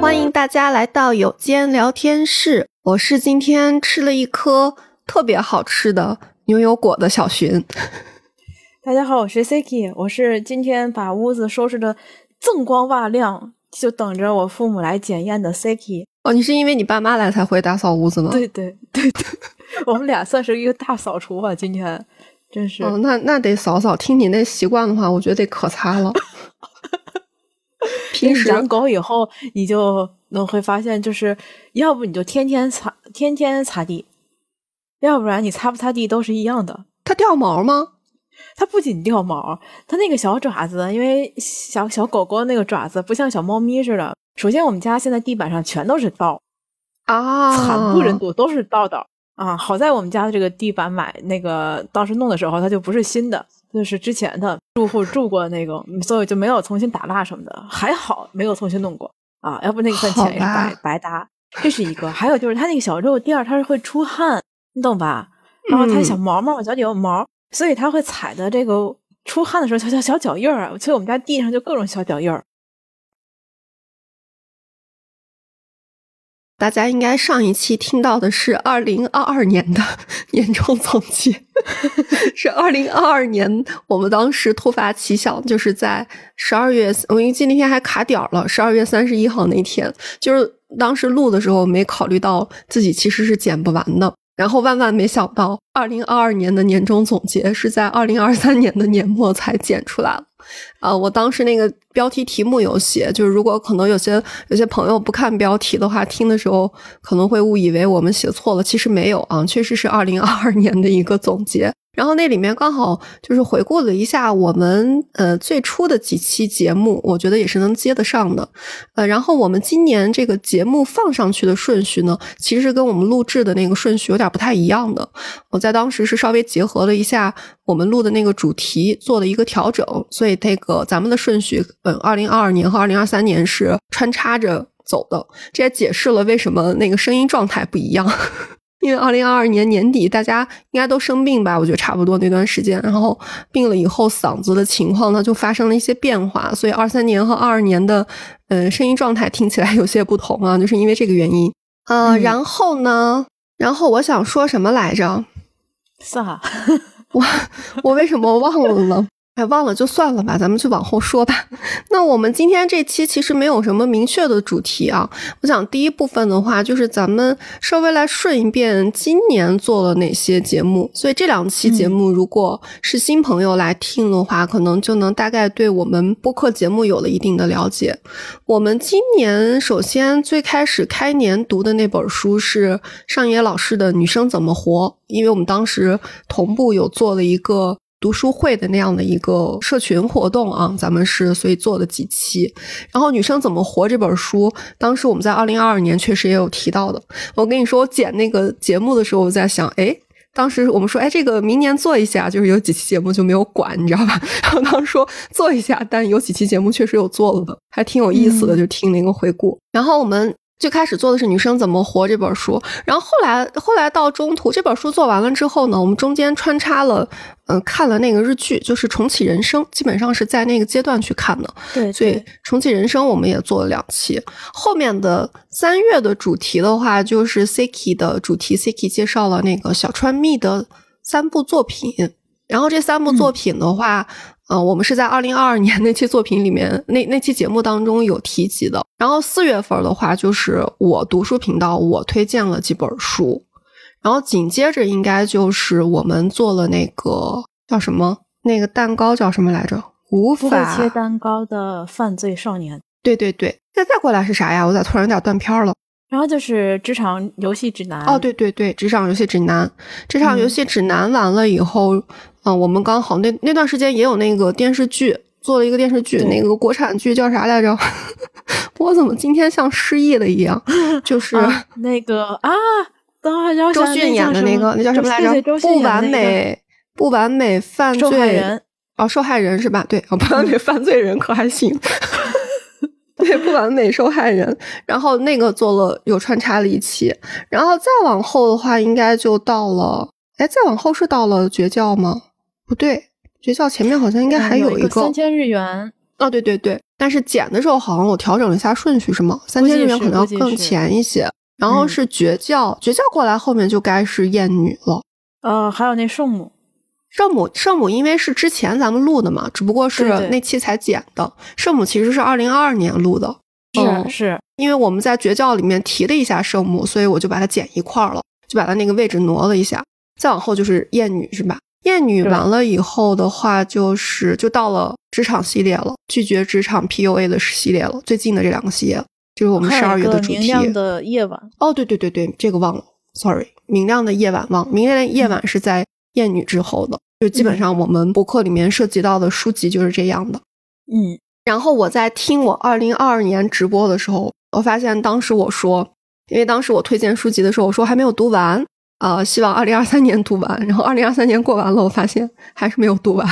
欢迎大家来到有间聊天室，我是今天吃了一颗特别好吃的牛油果的小寻。大家好，我是 Siki，我是今天把屋子收拾的锃光瓦亮，就等着我父母来检验的 Siki。哦，你是因为你爸妈来才会打扫屋子吗？对对对对，我们俩算是一个大扫除吧，今天真是。哦，那那得扫扫。听你那习惯的话，我觉得得可擦了。平时养狗以后，你就能会发现，就是要不你就天天擦，天天擦地，要不然你擦不擦地都是一样的。它掉毛吗？它不仅掉毛，它那个小爪子，因为小小狗狗那个爪子不像小猫咪似的。首先，我们家现在地板上全都是道啊，惨不忍睹，都是道道啊。好在我们家的这个地板买那个当时弄的时候，它就不是新的，就是之前的住户住过那个，所以就没有重新打蜡什么的，还好没有重新弄过啊。要不那份钱也是白白搭。这是一个，还有就是它那个小肉垫儿，它是会出汗，你懂吧？然后它小毛毛，我脚底有毛。所以它会踩的这个出汗的时候，小小小脚印儿啊，所以我们家地上就各种小脚印儿。大家应该上一期听到的是二零二二年的 年终总结，是二零二二年我们当时突发奇想，就是在十二月，我因为那天还卡点儿了，十二月三十一号那天，就是当时录的时候没考虑到自己其实是剪不完的。然后万万没想到，二零二二年的年终总结是在二零二三年的年末才剪出来了。啊，我当时那个标题题目有写，就是如果可能有些有些朋友不看标题的话，听的时候可能会误以为我们写错了，其实没有啊，确实是二零二二年的一个总结。然后那里面刚好就是回顾了一下我们呃最初的几期节目，我觉得也是能接得上的。呃，然后我们今年这个节目放上去的顺序呢，其实跟我们录制的那个顺序有点不太一样的。我在当时是稍微结合了一下我们录的那个主题，做了一个调整，所以这个咱们的顺序，嗯，二零二二年和二零二三年是穿插着走的。这也解释了为什么那个声音状态不一样。因为二零二二年年底，大家应该都生病吧？我觉得差不多那段时间，然后病了以后，嗓子的情况呢就发生了一些变化，所以二三年和二二年的，嗯，声音状态听起来有些不同啊，就是因为这个原因。呃，然后呢，然后我想说什么来着？啥？我我为什么忘了呢？哎，忘了就算了吧，咱们就往后说吧。那我们今天这期其实没有什么明确的主题啊。我想第一部分的话，就是咱们稍微来顺一遍今年做了哪些节目。所以这两期节目，如果是新朋友来听的话，可能就能大概对我们播客节目有了一定的了解。我们今年首先最开始开年读的那本书是上野老师的《女生怎么活》，因为我们当时同步有做了一个。读书会的那样的一个社群活动啊，咱们是所以做了几期。然后《女生怎么活》这本书，当时我们在二零二二年确实也有提到的。我跟你说，我剪那个节目的时候，我在想，哎，当时我们说，哎，这个明年做一下，就是有几期节目就没有管，你知道吧？然后当时说做一下，但有几期节目确实有做了的，还挺有意思的，就听那个回顾。然后我们。最开始做的是《女生怎么活》这本书，然后后来后来到中途这本书做完了之后呢，我们中间穿插了，嗯，看了那个日剧，就是《重启人生》，基本上是在那个阶段去看的。对，所以《重启人生》我们也做了两期。后面的三月的主题的话，就是 Siki 的主题，Siki 介绍了那个小川蜜的三部作品，然后这三部作品的话。呃，我们是在二零二二年 那期作品里面，那那期节目当中有提及的。然后四月份的话，就是我读书频道我推荐了几本书，然后紧接着应该就是我们做了那个叫什么那个蛋糕叫什么来着？无法切蛋糕的犯罪少年。对对对，再再过来是啥呀？我咋突然有点断片了？然后就是职场游戏指南。哦，对对对，职场游戏指南，职场游戏指南完了以后。嗯，我们刚好那那段时间也有那个电视剧，做了一个电视剧，那个国产剧叫啥来着？我怎么今天像失忆了一样？就是那个啊，等会周迅演的那个，那叫什么来着？不完美，不完美犯罪人哦，受害人是吧？对，不完美犯罪人可还行？对，不完美受害人。然后那个做了有穿插了一期，然后再往后的话，应该就到了。哎，再往后是到了绝教吗？不对，绝教前面好像应该还有一个三千日元。哦，对对对，但是剪的时候好像我调整了一下顺序，是吗？三千日元可能要更前一些。然后是绝教，绝教过来后面就该是艳女了。呃，还有那圣母，圣母，圣母，因为是之前咱们录的嘛，只不过是那期才剪的。圣母其实是二零二二年录的，是是，因为我们在绝教里面提了一下圣母，所以我就把它剪一块了，就把它那个位置挪了一下。再往后就是艳女，是吧？艳女完了以后的话，就是就到了职场系列了，拒绝职场 PUA 的系列了。最近的这两个系列，就是我们十二月的主题。明亮的夜晚。哦，对对对对，这个忘了，sorry。明亮的夜晚忘，明亮的夜晚是在艳女之后的。就基本上我们博客里面涉及到的书籍就是这样的。嗯，然后我在听我二零二二年直播的时候，我发现当时我说，因为当时我推荐书籍的时候，我说还没有读完。呃，希望二零二三年读完，然后二零二三年过完了，我发现还是没有读完，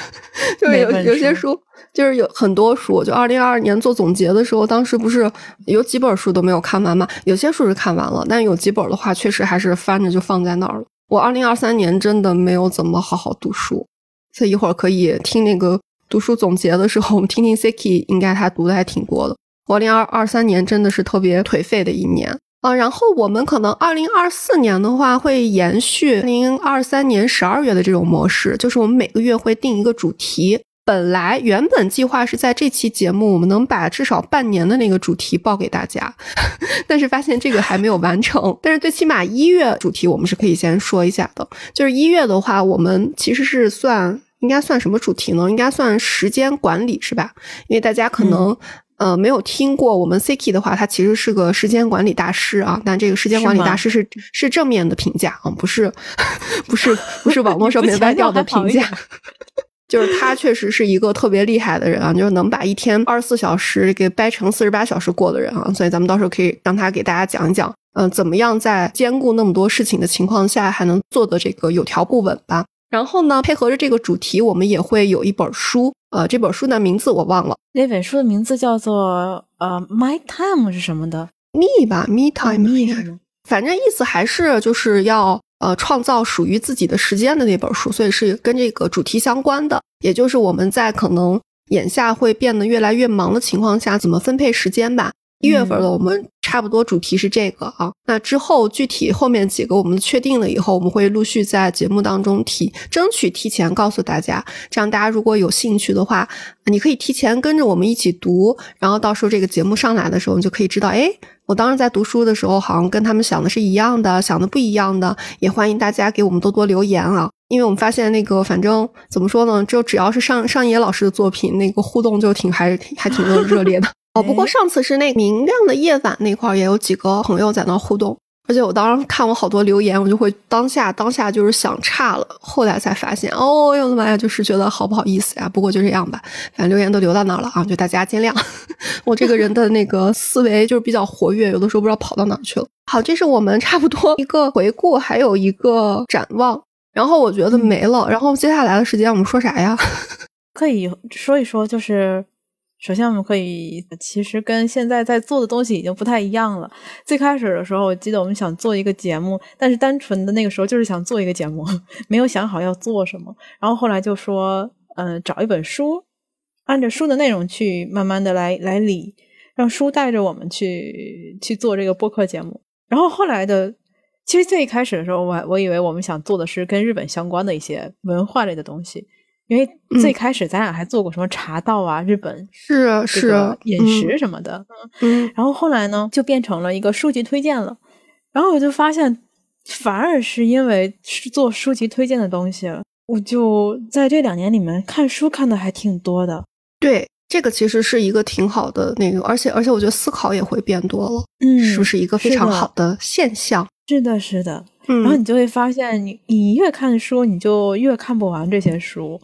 就是有有些书，就是有很多书，就二零二二年做总结的时候，当时不是有几本书都没有看完嘛？有些书是看完了，但有几本的话，确实还是翻着就放在那儿了。我二零二三年真的没有怎么好好读书，所以一会儿可以听那个读书总结的时候，我们听听 Siki，应该他读的还挺多的。我二零二二三年真的是特别颓废的一年。啊，然后我们可能二零二四年的话会延续二零二三年十二月的这种模式，就是我们每个月会定一个主题。本来原本计划是在这期节目我们能把至少半年的那个主题报给大家，但是发现这个还没有完成。但是最起码一月主题我们是可以先说一下的，就是一月的话，我们其实是算应该算什么主题呢？应该算时间管理是吧？因为大家可能。呃，没有听过我们 Siki 的话，他其实是个时间管理大师啊。但这个时间管理大师是是正面的评价啊，不是 不是不是网络上面 歪掉的评价。就是他确实是一个特别厉害的人啊，就是能把一天二十四小时给掰成四十八小时过的人啊。所以咱们到时候可以让他给大家讲一讲，嗯，怎么样在兼顾那么多事情的情况下，还能做的这个有条不紊吧。然后呢，配合着这个主题，我们也会有一本书。呃，这本书的名字我忘了。那本书的名字叫做呃，My Time 是什么的？Me 吧，Me Time，反正意思还是就是要呃创造属于自己的时间的那本书，所以是跟这个主题相关的。也就是我们在可能眼下会变得越来越忙的情况下，怎么分配时间吧。一月份的我们差不多主题是这个啊，那之后具体后面几个我们确定了以后，我们会陆续在节目当中提，争取提前告诉大家，这样大家如果有兴趣的话，你可以提前跟着我们一起读，然后到时候这个节目上来的时候，你就可以知道，哎，我当时在读书的时候好像跟他们想的是一样的，想的不一样的，也欢迎大家给我们多多留言啊，因为我们发现那个反正怎么说呢，就只要是上上野老师的作品，那个互动就挺还还挺热烈的。哦，不过上次是那明亮的夜晚那块儿也有几个朋友在那互动，而且我当时看我好多留言，我就会当下当下就是想差了，后来才发现，哦呦我的妈呀，就是觉得好不好意思呀。不过就这样吧，反正留言都留到那儿了啊，就大家见谅。我这个人的那个思维就是比较活跃，有的时候不知道跑到哪儿去了。好，这是我们差不多一个回顾，还有一个展望，然后我觉得没了。然后接下来的时间我们说啥呀？可以说一说，就是。首先，我们可以其实跟现在在做的东西已经不太一样了。最开始的时候，我记得我们想做一个节目，但是单纯的那个时候就是想做一个节目，没有想好要做什么。然后后来就说，嗯，找一本书，按着书的内容去慢慢的来来理，让书带着我们去去做这个播客节目。然后后来的，其实最一开始的时候，我我以为我们想做的是跟日本相关的一些文化类的东西。因为最开始咱俩还做过什么茶道啊，日本是是饮食什么的，嗯，然后后来呢就变成了一个书籍推荐了，然后我就发现，反而是因为是做书籍推荐的东西，我就在这两年里面看书看的还挺多的。对，这个其实是一个挺好的那个，而且而且我觉得思考也会变多了，嗯，是不是一个非常好的现象？是的，是的，然后你就会发现，你你越看书，你就越看不完这些书。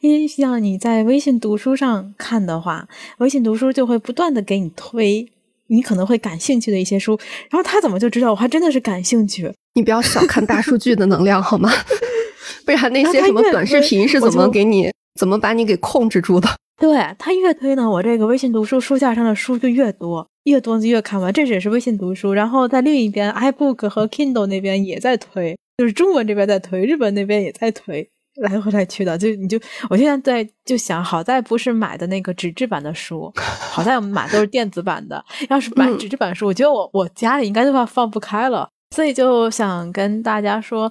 因为像你在微信读书上看的话，微信读书就会不断的给你推你可能会感兴趣的一些书，然后他怎么就知道我还真的是感兴趣？你不要小看大数据的能量好吗？不然那些什么短视频是怎么给你怎么把你给控制住的？对他越推呢，我这个微信读书书架上的书就越多，越多就越看完。这只是微信读书，然后在另一边，iBook 和 Kindle 那边也在推。就是中文这边在推，日本那边也在推，来回来去的。就你就我现在在就想，好在不是买的那个纸质版的书，好在我们买都是电子版的。要是买纸质版书，我觉得我我家里应该都快放不开了。所以就想跟大家说。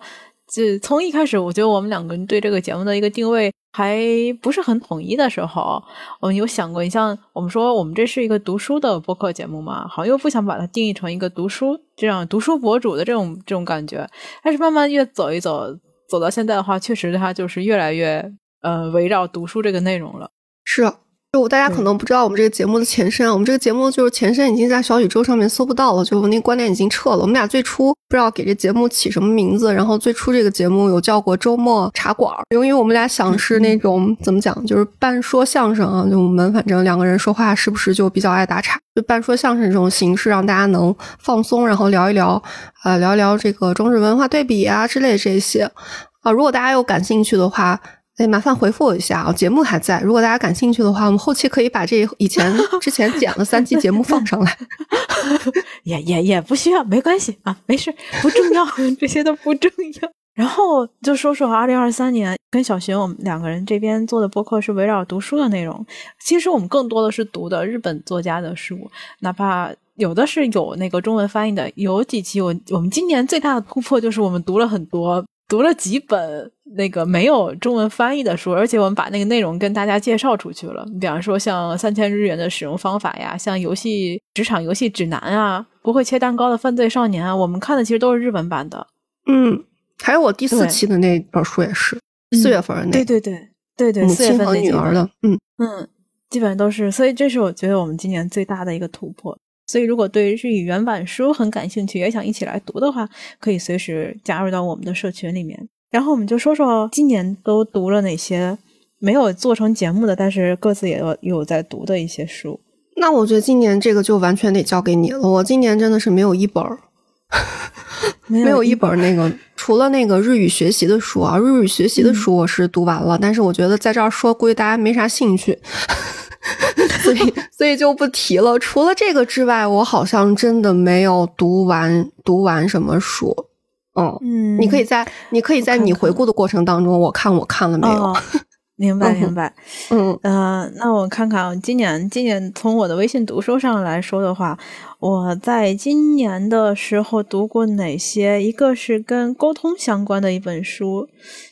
就从一开始，我觉得我们两个人对这个节目的一个定位还不是很统一的时候，我们有想过，你像我们说我们这是一个读书的播客节目嘛，好像又不想把它定义成一个读书这样读书博主的这种这种感觉，但是慢慢越走一走，走到现在的话，确实它就是越来越呃围绕读书这个内容了。是。就大家可能不知道我们这个节目的前身，我们这个节目就是前身已经在小宇宙上面搜不到了，就那个观点已经撤了。我们俩最初不知道给这节目起什么名字，然后最初这个节目有叫过周末茶馆，由于我们俩想是那种怎么讲，就是半说相声啊，就我们反正两个人说话是不是就比较爱打岔，就半说相声这种形式，让大家能放松，然后聊一聊，呃，聊一聊这个中日文化对比啊之类这些啊。如果大家有感兴趣的话。哎，麻烦回复我一下啊！节目还在，如果大家感兴趣的话，我们后期可以把这以前 之前剪了三期节目放上来。也也也不需要，没关系啊，没事，不重要，这些都不重要。然后就说说二零二三年跟小寻我们两个人这边做的播客是围绕读书的内容。其实我们更多的是读的日本作家的书，哪怕有的是有那个中文翻译的。有几期我我们今年最大的突破就是我们读了很多。读了几本那个没有中文翻译的书，而且我们把那个内容跟大家介绍出去了。比方说像三千日元的使用方法呀，像游戏职场游戏指南啊，不会切蛋糕的犯罪少年啊，我们看的其实都是日文版的。嗯，还有我第四期的那本书也是四月份对对对对对，四月份女儿的，嗯嗯，基本上都是。所以这是我觉得我们今年最大的一个突破。所以，如果对日语原版书很感兴趣，也想一起来读的话，可以随时加入到我们的社群里面。然后，我们就说说今年都读了哪些没有做成节目的，但是各自也有有在读的一些书。那我觉得今年这个就完全得交给你了。我今年真的是没有一本儿，没有一本那个，除了那个日语学习的书啊，日语学习的书我是读完了，但是我觉得在这儿说，估计大家没啥兴趣。所以，所以就不提了。除了这个之外，我好像真的没有读完读完什么书。嗯，你可以在你可以在你回顾的过程当中，我看我看了没有？明白，明白。嗯嗯，那我看看，今年今年从我的微信读书上来说的话，我在今年的时候读过哪些？一个是跟沟通相关的一本书，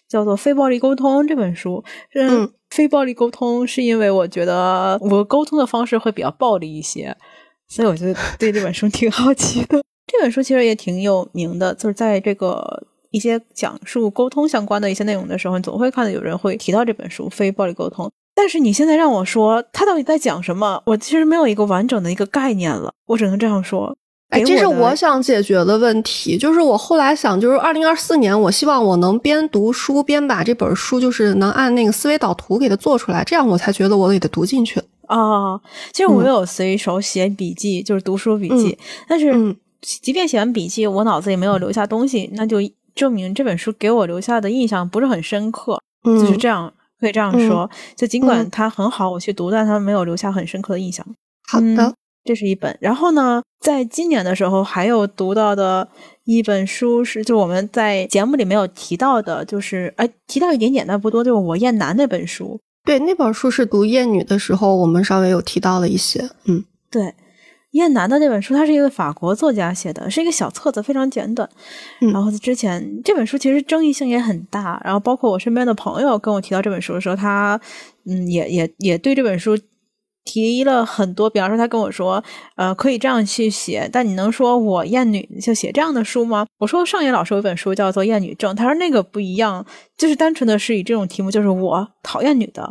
叫做《非暴力沟通》这本书。嗯。非暴力沟通是因为我觉得我沟通的方式会比较暴力一些，所以我就对这本书挺好奇的。这本书其实也挺有名的，就是在这个一些讲述沟通相关的一些内容的时候，你总会看到有人会提到这本书《非暴力沟通》。但是你现在让我说他到底在讲什么，我其实没有一个完整的一个概念了。我只能这样说。哎，这是我想解决的问题。就是我后来想，就是二零二四年，我希望我能边读书边把这本书，就是能按那个思维导图给它做出来，这样我才觉得我给它读进去。啊，其实我有随手写笔记，就是读书笔记。但是，即便写完笔记，我脑子也没有留下东西，那就证明这本书给我留下的印象不是很深刻。就是这样，可以这样说。就尽管它很好，我去读，但它没有留下很深刻的印象。好的。这是一本，然后呢，在今年的时候还有读到的一本书是，就我们在节目里没有提到的，就是哎提到一点点，但不多，就是我厌男那本书。对，那本书是读厌女的时候，我们稍微有提到了一些。嗯，对，厌男的那本书，它是一个法国作家写的，是一个小册子，非常简短。然后之前这本书其实争议性也很大，然后包括我身边的朋友跟我提到这本书的时候，他嗯也也也对这本书。提了很多，比方说他跟我说，呃，可以这样去写，但你能说我厌女就写这样的书吗？我说上野老师有一本书叫做《厌女症》，他说那个不一样，就是单纯的是以这种题目，就是我讨厌女的，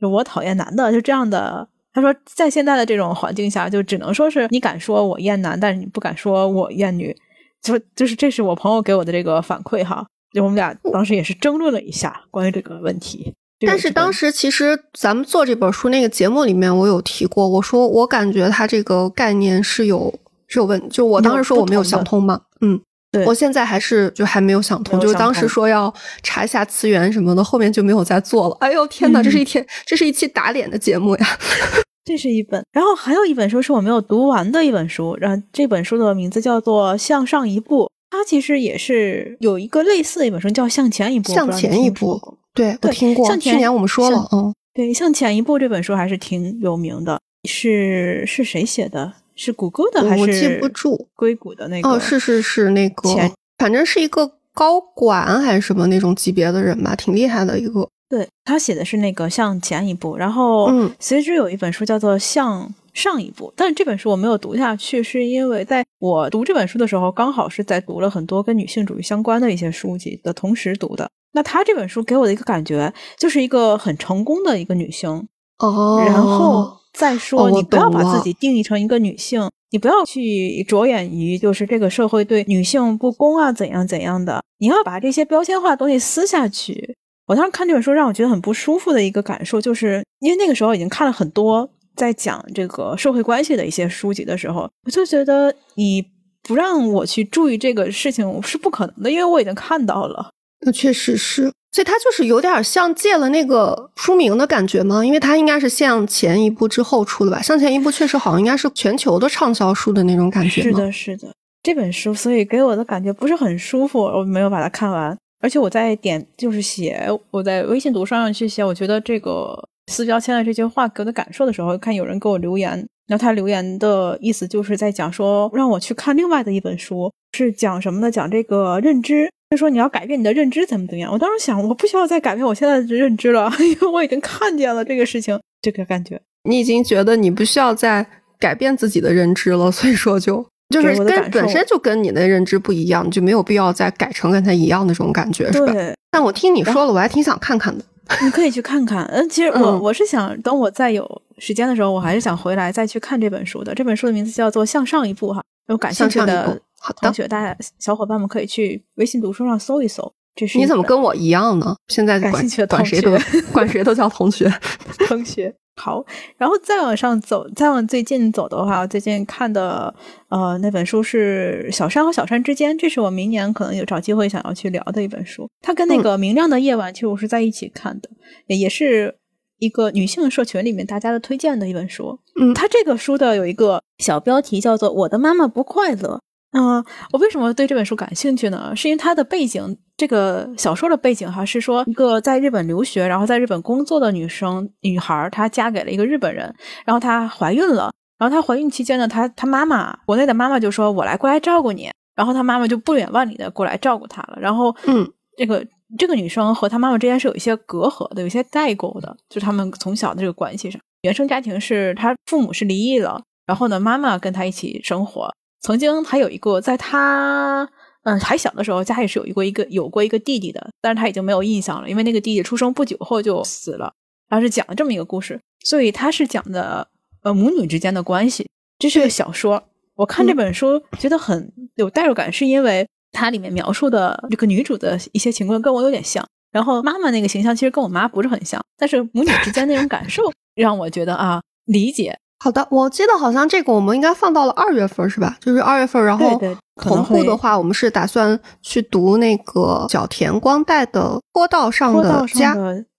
我讨厌男的，就这样的。他说在现在的这种环境下，就只能说是你敢说我厌男，但是你不敢说我厌女，就就是这是我朋友给我的这个反馈哈。就我们俩当时也是争论了一下关于这个问题。但是当时其实咱们做这本书那个节目里面，我有提过，我说我感觉它这个概念是有是有问，就我当时说我没有想通嘛，嗯，对，我现在还是就还没有想通，就是当时说要查一下词源什么的，后面就没有再做了。哎呦天哪，这是一天，这是一期打脸的节目呀！这是一本，然后还有一本书是我没有读完的一本书，然后这本书的名字叫做《向上一步》。它其实也是有一个类似的一本书，叫《向前一步》。向前一步，对，我听过。向前去年我们说了，嗯，对，《向前一步》这本书还是挺有名的。是是谁写的？是谷歌的还是？我记不住。硅谷的那个？哦，是是是那个，反正是一个高管还是什么那种级别的人吧，挺厉害的一个。对他写的是那个向前一步，然后随之有一本书叫做向上一部，但是这本书我没有读下去，是因为在我读这本书的时候，刚好是在读了很多跟女性主义相关的一些书籍的同时读的。那他这本书给我的一个感觉，就是一个很成功的一个女性哦，然后再说你不要把自己定义成一个女性，你不要去着眼于就是这个社会对女性不公啊怎样怎样的，你要把这些标签化的东西撕下去。我当时看这本书，让我觉得很不舒服的一个感受，就是因为那个时候已经看了很多在讲这个社会关系的一些书籍的时候，我就觉得你不让我去注意这个事情是不可能的，因为我已经看到了。那确实是，所以它就是有点像借了那个书名的感觉吗？因为它应该是向前一步之后出的吧？向前一步确实好像应该是全球的畅销书的那种感觉。是的，是的，这本书所以给我的感觉不是很舒服，我没有把它看完。而且我在点就是写我在微信读书上去写，我觉得这个撕标签的这句话给我的感受的时候，看有人给我留言，然后他留言的意思就是在讲说让我去看另外的一本书，是讲什么呢？讲这个认知，就说你要改变你的认知怎么怎么样。我当时想，我不需要再改变我现在的认知了，因为我已经看见了这个事情，这个感觉，你已经觉得你不需要再改变自己的认知了，所以说就。就是跟本身就跟你的认知不一样，就没有必要再改成跟他一样的这种感觉，是吧？但我听你说了，我还挺想看看的。你可以去看看。嗯，其实我我是想等我再有时间的时候，我还是想回来再去看这本书的。这本书的名字叫做《向上一步》哈，有感兴趣的同学，大家小伙伴们可以去微信读书上搜一搜。这是你怎么跟我一样呢？现在感兴趣的管谁都 管谁都叫同学，同学。好，然后再往上走，再往最近走的话，最近看的呃那本书是《小山和小山之间》，这是我明年可能有找机会想要去聊的一本书。它跟那个《明亮的夜晚》其实我是在一起看的，也是一个女性社群里面大家的推荐的一本书。嗯，它这个书的有一个小标题叫做《我的妈妈不快乐》。嗯，我为什么对这本书感兴趣呢？是因为它的背景，这个小说的背景哈，是说一个在日本留学，然后在日本工作的女生女孩，她嫁给了一个日本人，然后她怀孕了，然后她怀孕期间呢，她她妈妈国内的妈妈就说：“我来过来照顾你。”然后她妈妈就不远万里的过来照顾她了。然后，嗯，这个这个女生和她妈妈之间是有一些隔阂的，有一些代沟的，就是他们从小的这个关系上，原生家庭是她父母是离异了，然后呢，妈妈跟她一起生活。曾经还有一个，在他嗯还小的时候，家里是有一个一个有过一个弟弟的，但是他已经没有印象了，因为那个弟弟出生不久后就死了。他是讲了这么一个故事，所以他是讲的呃母女之间的关系。这是个小说，我看这本书觉得很有代入感，是因为它里面描述的这个女主的一些情况跟我有点像，然后妈妈那个形象其实跟我妈不是很像，但是母女之间那种感受 让我觉得啊理解。好的，我记得好像这个我们应该放到了二月份，是吧？就是二月份，然后同步的话，我们是打算去读那个角田光代的《坡道上的家》。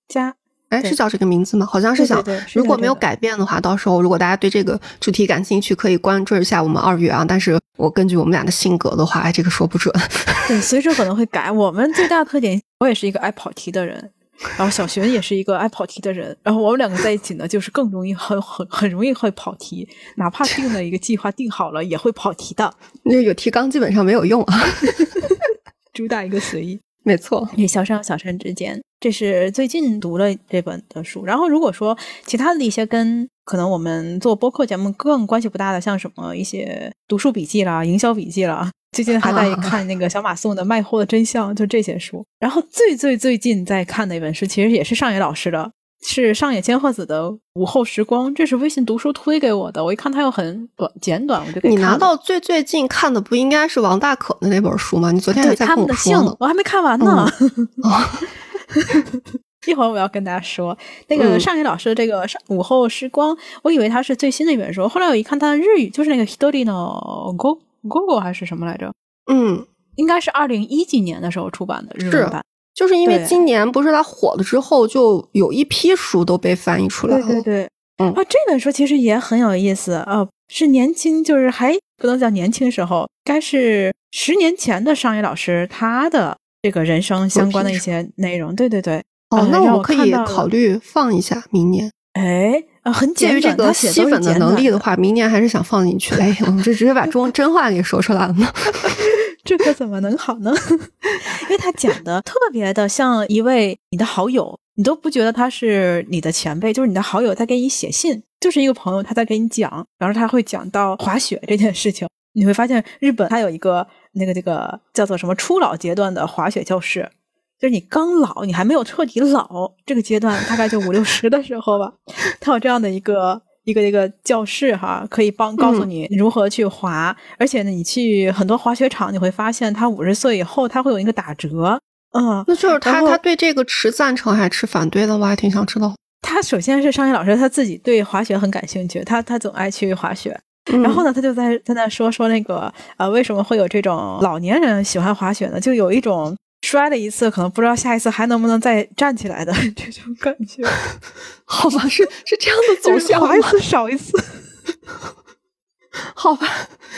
家，哎，是叫这个名字吗？好像是想，如果没有改变的话，到时候如果大家对这个主题感兴趣，可以关注一下我们二月啊。但是我根据我们俩的性格的话，哎，这个说不准。对，随时可能会改。我们最大的特点，我也是一个爱跑题的人。然后小学也是一个爱跑题的人，然后我们两个在一起呢，就是更容易很很很容易会跑题，哪怕 定了一个计划定好了，也会跑题的。那有提纲基本上没有用啊，主打一个随意。没错，也小山和小山之间，这是最近读了这本的书。然后如果说其他的一些跟可能我们做播客节目更关系不大的，像什么一些读书笔记啦、营销笔记啦。最近还在看那个小马送的《卖货的真相》，就这些书。然后最最最近在看的一本书，其实也是上野老师的，是上野千鹤子的《午后时光》，这是微信读书推给我的。我一看它又很短简短，我就给你拿到最最近看的不应该是王大可的那本书吗？你昨天还在跟我说，我还没看完呢。一会儿我要跟大家说那个上野老师的这个《午后时光》，我以为它是最新的一本书，后来我一看它的日语，就是那个 Hidori no Go。Google 还是什么来着？嗯，应该是二零一几年的时候出版的日文版。就是因为今年不是它火了之后，就有一批书都被翻译出来了。对对对，嗯啊，这本书其实也很有意思啊，是年轻，就是还不能叫年轻时候，该是十年前的商业老师他的这个人生相关的一些内容。对对对。哦，那我我可以考虑放一下明年。哎，啊，很介于这个吸粉的能力的话，明年还是想放进去。哎，我们这直接把中真话给说出来了呢。这可怎么能好呢？因为他讲的特别的像一位你的好友，你都不觉得他是你的前辈，就是你的好友，他给你写信，就是一个朋友，他在给你讲，然后他会讲到滑雪这件事情。你会发现，日本它有一个那个这个叫做什么初老阶段的滑雪教室，就是你刚老，你还没有彻底老这个阶段，大概就五六十的时候吧，他有这样的一个。一个一个教室哈，可以帮告诉你如何去滑，而且呢，你去很多滑雪场，你会发现他五十岁以后他会有一个打折，嗯，那就是他他对这个持赞成还是反对的？我还挺想知道。他首先是商业老师他自己对滑雪很感兴趣，他他总爱去滑雪，然后呢，他就在在那说说那个呃，为什么会有这种老年人喜欢滑雪呢？就有一种。摔了一次，可能不知道下一次还能不能再站起来的 这种感觉，好吧，是是这样的走向，滑一次少一次，好吧，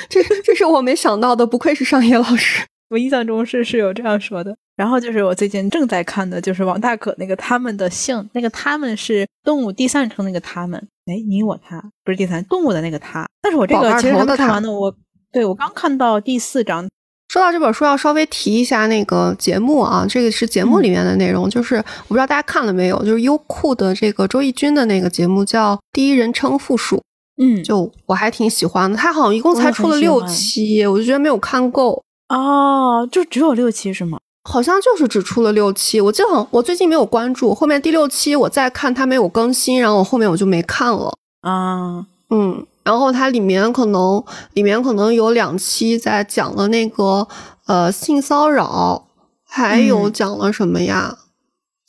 这这是我没想到的，不愧是上野老师，我印象中是是有这样说的。然后就是我最近正在看的，就是王大可那个他们的姓，那个他们是动物第三称那个他们，哎，你我他不是第三动物的那个他，但是我这个其实看完的，我对我刚看到第四章。说到这本书，要稍微提一下那个节目啊，这个是节目里面的内容，就是我不知道大家看了没有，就是优酷的这个周轶君的那个节目叫《第一人称复述》，嗯，就我还挺喜欢的。他好像一共才出了六期，我就觉得没有看够哦，就只有六期是吗？好像就是只出了六期，我记得我最近没有关注，后面第六期我再看它没有更新，然后我后面我就没看了啊，嗯。然后它里面可能里面可能有两期在讲了那个呃性骚扰，还有讲了什么呀？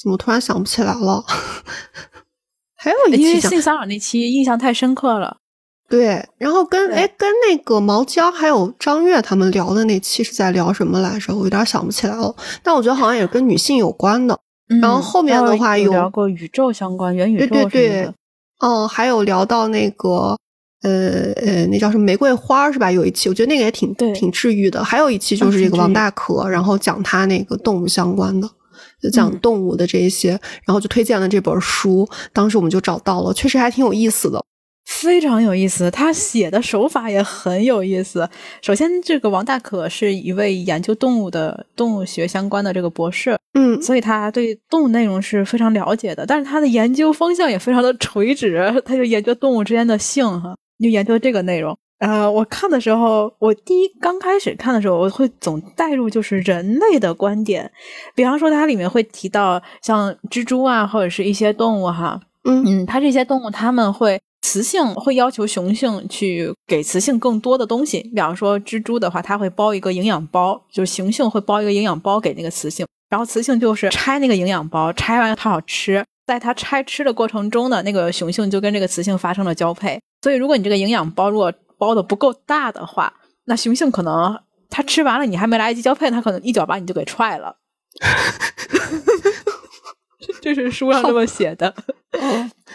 怎么突然想不起来了？还有一期因性骚扰那期印象太深刻了。对，然后跟哎跟那个毛娇还有张悦他们聊的那期是在聊什么来着？我有点想不起来了。但我觉得好像也是跟女性有关的。然后后面的话有聊过宇宙相关元宇宙对对对，嗯，还有聊到那个。呃呃，那叫什么玫瑰花是吧？有一期我觉得那个也挺挺治愈的。还有一期就是这个王大可，然后讲他那个动物相关的，就讲动物的这一些，然后就推荐了这本书。当时我们就找到了，确实还挺有意思的，非常有意思。他写的手法也很有意思。首先，这个王大可是一位研究动物的动物学相关的这个博士，嗯，所以他对动物内容是非常了解的。但是他的研究方向也非常的垂直，他就研究动物之间的性哈。就研究这个内容，呃，我看的时候，我第一刚开始看的时候，我会总带入就是人类的观点，比方说它里面会提到像蜘蛛啊，或者是一些动物哈，嗯。嗯，它这些动物它们会雌性会要求雄性去给雌性更多的东西，比方说蜘蛛的话，它会包一个营养包，就是雄性会包一个营养包给那个雌性，然后雌性就是拆那个营养包，拆完它好吃。在它拆吃的过程中呢，那个雄性就跟这个雌性发生了交配。所以，如果你这个营养包如果包的不够大的话，那雄性可能它吃完了，你还没来得及交配，它可能一脚把你就给踹了。这是书上这么写的，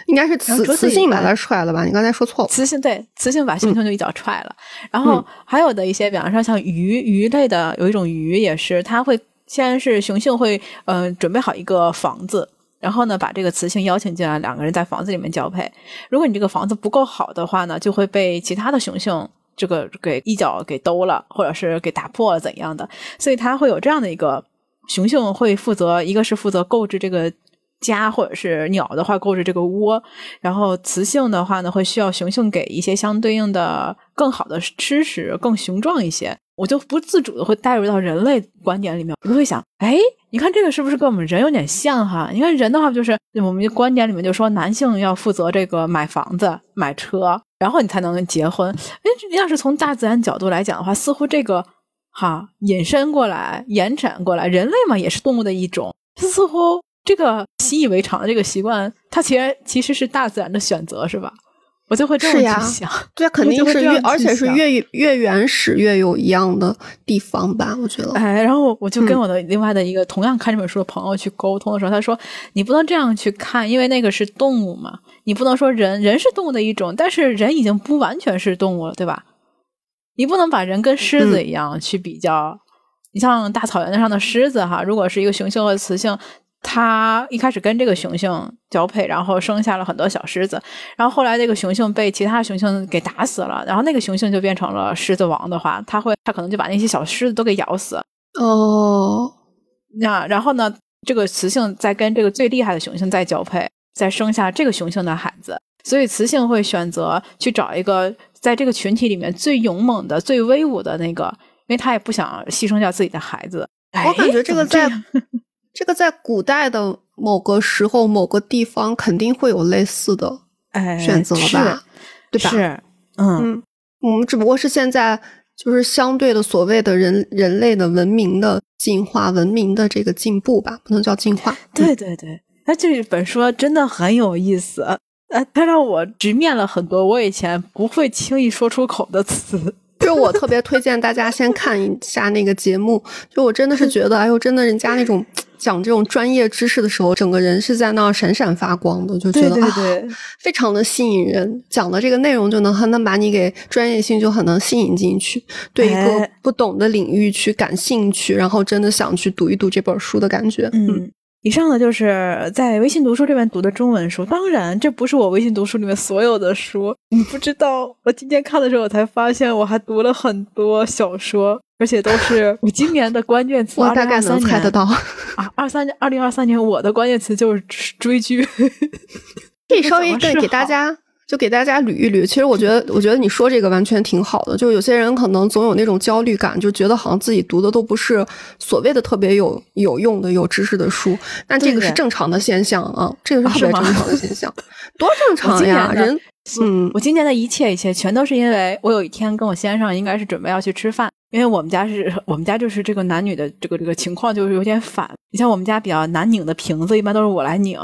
应该是雌雌性把它踹了吧？你刚才说错了，雌性对雌性把雄性就一脚踹了。然后还有的一些，比方说像鱼鱼类的，有一种鱼也是，它会先是雄性会嗯准备好一个房子。然后呢，把这个雌性邀请进来，两个人在房子里面交配。如果你这个房子不够好的话呢，就会被其他的雄性这个给一脚给兜了，或者是给打破了怎样的。所以它会有这样的一个雄性会负责，一个是负责购置这个家，或者是鸟的话购置这个窝。然后雌性的话呢，会需要雄性给一些相对应的更好的吃食，更雄壮一些。我就不自主的会带入到人类观点里面，我就会想，哎，你看这个是不是跟我们人有点像哈？你看人的话，就是我们的观点里面就说男性要负责这个买房子、买车，然后你才能结婚。哎，要是从大自然角度来讲的话，似乎这个哈引申过来、延展过来，人类嘛也是动物的一种，似乎这个习以为常的这个习惯，它其实其实是大自然的选择，是吧？我就会这样去想，对肯定是越，而且是越越原始越有一样的地方吧？我觉得。哎，然后我就跟我的另外的一个同样看这本书的朋友去沟通的时候，他说：“你不能这样去看，因为那个是动物嘛，你不能说人人是动物的一种，但是人已经不完全是动物了，对吧？你不能把人跟狮子一样去比较。你像大草原上的狮子哈，如果是一个雄性和雌性，它一开始跟这个雄性交配，然后生下了很多小狮子，然后后来这个雄性被其他雄性给打死了，然后那个雄性就变成了狮子王的话，他会他可能就把那些小狮子都给咬死。哦，那然后呢，这个雌性再跟这个最厉害的雄性再交配，再生下这个雄性的孩子，所以雌性会选择去找一个在这个群体里面最勇猛的、最威武的那个，因为他也不想牺牲掉自己的孩子。我感觉这个在哎这个在古代的某个时候、某个地方肯定会有类似的哎选择吧，对吧？是，嗯嗯，我们只不过是现在就是相对的所谓的人人类的文明的进化、文明的这个进步吧，不能叫进化。对对对，那这本书真的很有意思，呃，它让我直面了很多我以前不会轻易说出口的词。就我特别推荐大家先看一下那个节目，就我真的是觉得，哎呦，真的人家那种讲这种专业知识的时候，整个人是在那儿闪闪发光的，就觉得对对啊，非常的吸引人。讲的这个内容就能很能把你给专业性就很能吸引进去，对一个哎不懂的领域去感兴趣，然后真的想去读一读这本书的感觉。嗯。以上呢就是在微信读书这边读的中文书，当然这不是我微信读书里面所有的书。你不知道，我今天看的时候我才发现，我还读了很多小说，而且都是 我今年的关键词。我大概能猜得到。啊，二三二零二三年我的关键词就是追剧。可以稍微再 给大家就给大家捋一捋。其实我觉得，我觉得你说这个完全挺好的。就有些人可能总有那种焦虑感，就觉得好像自己读的都不是所谓的特别有有用的、有知识的书。但这个是正常的现象啊，这个是特别正常的现象，多正常呀！人，嗯，我今年的一切一切全都是因为我有一天跟我先生应该是准备要去吃饭。因为我们家是 我们家就是这个男女的这个这个情况就是有点反。你像我们家比较难拧的瓶子，一般都是我来拧。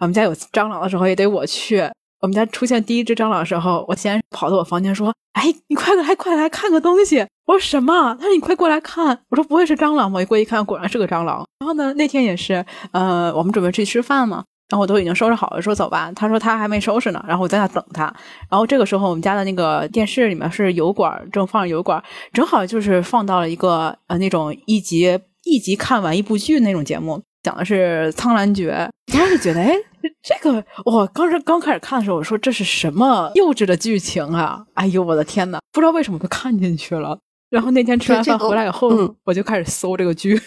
我们家有蟑螂的时候也得我去。我们家出现第一只蟑螂的时候，我先跑到我房间说：“哎，你快来，快来看个东西！”我说：“什么？”他说：“你快过来看。”我说：“不会是蟑螂吗？”一过一看，果然是个蟑螂。然后呢，那天也是，呃，我们准备去吃饭嘛。然后我都已经收拾好了，说走吧。他说他还没收拾呢，然后我在那等他。然后这个时候，我们家的那个电视里面是油管，正放着油管，正好就是放到了一个呃那种一集一集看完一部剧那种节目，讲的是《苍兰诀》。当时觉得，哎，这个我刚是刚开始看的时候，我说这是什么幼稚的剧情啊！哎呦，我的天呐，不知道为什么就看进去了。然后那天吃完饭回来以后，嗯、我就开始搜这个剧。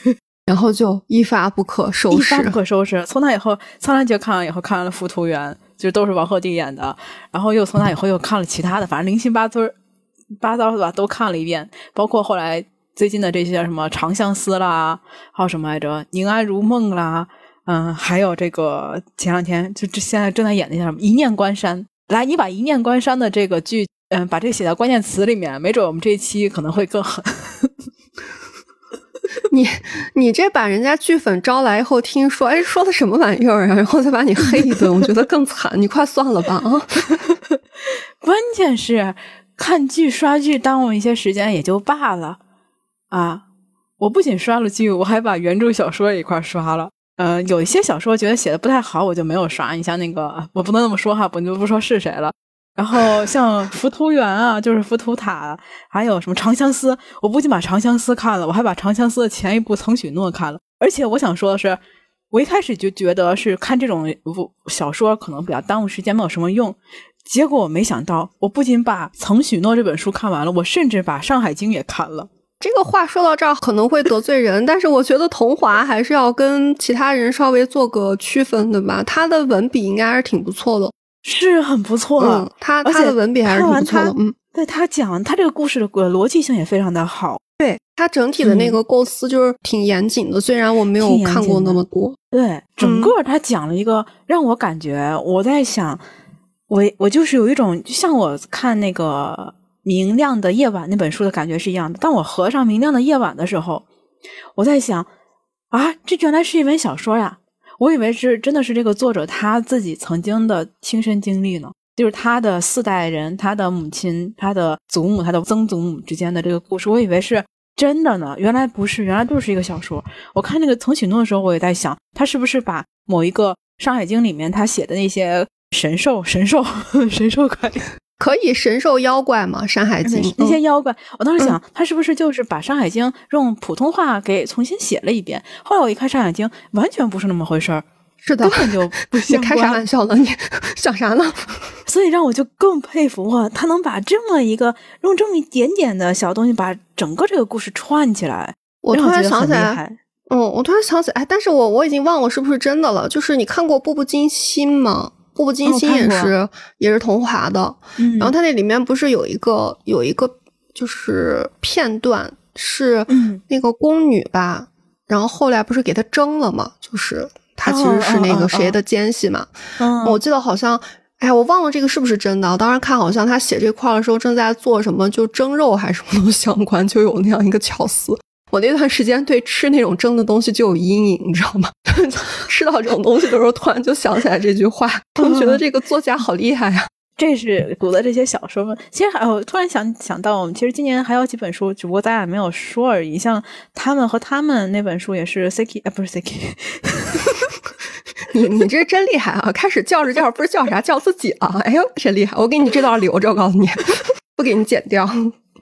然后就一发不可收拾，一发不可收拾。从那以后，《苍兰诀》看完以后，看完了《浮屠缘》，就都是王鹤棣演的。然后又从那以后又看了其他的，反正零七八糟八糟的吧，都看了一遍。包括后来最近的这些什么《长相思》啦，还有什么来着《宁安如梦》啦，嗯，还有这个前两天就这现在正在演的叫什么《一念关山》。来，你把《一念关山》的这个剧，嗯，把这个写到关键词里面，没准我们这一期可能会更狠。你你这把人家剧粉招来以后，听说哎说的什么玩意儿啊，然后再把你黑一顿，我觉得更惨。你快算了吧啊！关键是看剧刷剧耽误一些时间也就罢了啊！我不仅刷了剧，我还把原著小说也一块刷了。呃，有一些小说觉得写的不太好，我就没有刷。你像那个，我不能那么说哈，我就不说是谁了。然后像《浮屠缘》啊，就是《浮屠塔》，还有什么《长相思》，我不仅把《长相思》看了，我还把《长相思》的前一部《曾许诺》看了。而且我想说的是，我一开始就觉得是看这种小说可能比较耽误时间，没有什么用。结果我没想到，我不仅把《曾许诺》这本书看完了，我甚至把《山海经》也看了。这个话说到这儿可能会得罪人，但是我觉得桐华还是要跟其他人稍微做个区分的吧。他的文笔应该还是挺不错的。是很不错，嗯，他他的文笔还是挺不错的，嗯，对他讲他这个故事的逻辑性也非常的好，对他整体的那个构思就是挺严谨的，嗯、虽然我没有看过那么多，对，整个他讲了一个、嗯、让我感觉我在想，我我就是有一种就像我看那个《明亮的夜晚》那本书的感觉是一样的，当我合上《明亮的夜晚》的时候，我在想啊，这原来是一本小说呀。我以为是真的是这个作者他自己曾经的亲身经历呢，就是他的四代人、他的母亲、他的祖母、他的曾祖母之间的这个故事。我以为是真的呢，原来不是，原来就是一个小说。我看那个曾许诺的时候，我也在想，他是不是把某一个《山海经》里面他写的那些神兽、神兽、神兽怪可以神兽妖怪吗，《山海经》那些妖怪，我当时嗯想，他是不是就是把《山海经》用普通话给重新写了一遍？后来我一看《山海经》，完全不是那么回事儿，是的根，本就 不你开啥。玩笑呢？你 想啥呢？所以让我就更佩服哇，他能把这么一个用这么一点点的小东西，把整个这个故事串起来，我突然想起来。嗯，我突然想起来，哎，但是我我已经忘了是不是真的了。就是你看过《步步惊心》吗？《步步惊心》也是、也是桐华的，嗯，然后它那里面不是有一个有一个就是片段是嗯那个宫女吧，然后后来不是给她蒸了嘛，就是她其实是那个谁的奸细嘛。嗯，我记得好像，哎呀，我忘了这个是不是真的。我当时看好像他写这块儿的时候正在做什么，就蒸肉还是什么东西相关，就有那样一个巧思。我那段时间对吃那种蒸的东西就有阴影，你知道吗？吃到这种东西的时候，突然就想起来这句话，我觉得这个作家好厉害呀、这是读的这些小说吗？其实还有，突然想想到，我们其实今年还有几本书，只不过咱俩没有说而已。像他们和他们那本书也是 Siki，啊，不是 Siki，你你这真厉害啊！开始叫着叫着不是叫啥，叫自己了。哎呦，真厉害！我给你这段留着，我告诉你，不给你剪掉。